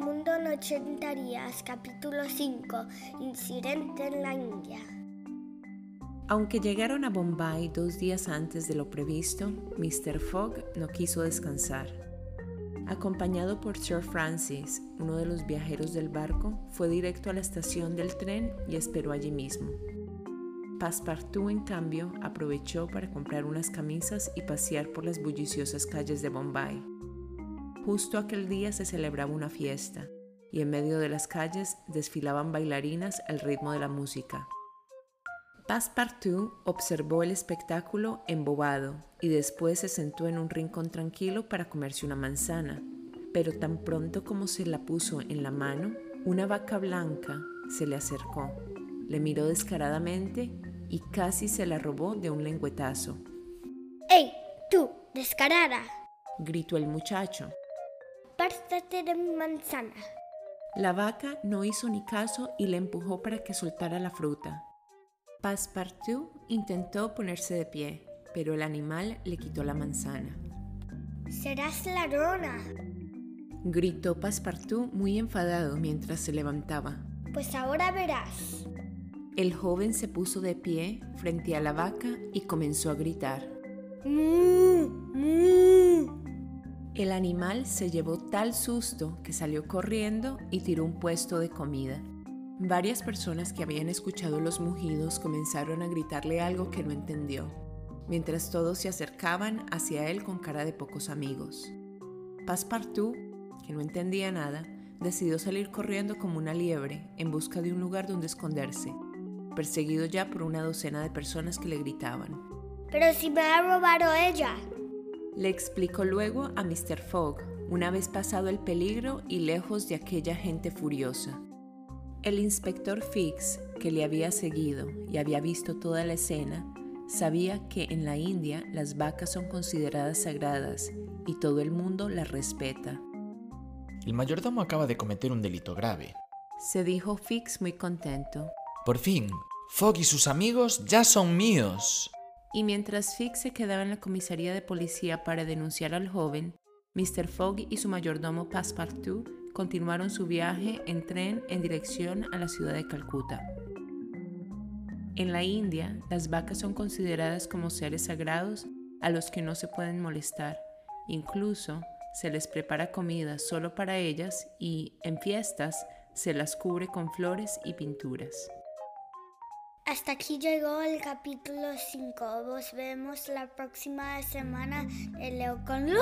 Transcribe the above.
80 días, capítulo 5, Incidente en la India. Aunque llegaron a Bombay dos días antes de lo previsto, Mr. Fogg no quiso descansar. Acompañado por Sir Francis, uno de los viajeros del barco, fue directo a la estación del tren y esperó allí mismo. Passepartout, en cambio, aprovechó para comprar unas camisas y pasear por las bulliciosas calles de Bombay. Justo aquel día se celebraba una fiesta, y en medio de las calles desfilaban bailarinas al ritmo de la música. Passepartout observó el espectáculo embobado y después se sentó en un rincón tranquilo para comerse una manzana. Pero tan pronto como se la puso en la mano, una vaca blanca se le acercó, le miró descaradamente y casi se la robó de un lengüetazo. ¡Ey, tú, descarada! gritó el muchacho. De mi manzana. La vaca no hizo ni caso y le empujó para que soltara la fruta. Passepartout intentó ponerse de pie, pero el animal le quitó la manzana. Serás ladrona. Gritó Passepartout muy enfadado mientras se levantaba. Pues ahora verás. El joven se puso de pie frente a la vaca y comenzó a gritar. ¡Mu! ¡Mu! El animal se llevó tal susto que salió corriendo y tiró un puesto de comida. Varias personas que habían escuchado los mugidos comenzaron a gritarle algo que no entendió, mientras todos se acercaban hacia él con cara de pocos amigos. Passepartout, que no entendía nada, decidió salir corriendo como una liebre en busca de un lugar donde esconderse, perseguido ya por una docena de personas que le gritaban. Pero si me ha robado ella. Le explicó luego a Mr. Fogg, una vez pasado el peligro y lejos de aquella gente furiosa. El inspector Fix, que le había seguido y había visto toda la escena, sabía que en la India las vacas son consideradas sagradas y todo el mundo las respeta. El mayordomo acaba de cometer un delito grave. Se dijo Fix muy contento. Por fin, Fogg y sus amigos ya son míos. Y mientras Fix se quedaba en la comisaría de policía para denunciar al joven, Mr. Fogg y su mayordomo Passepartout continuaron su viaje en tren en dirección a la ciudad de Calcuta. En la India, las vacas son consideradas como seres sagrados a los que no se pueden molestar. Incluso se les prepara comida solo para ellas y, en fiestas, se las cubre con flores y pinturas. Hasta aquí llegó el capítulo 5. Nos vemos la próxima semana de Leo con Lu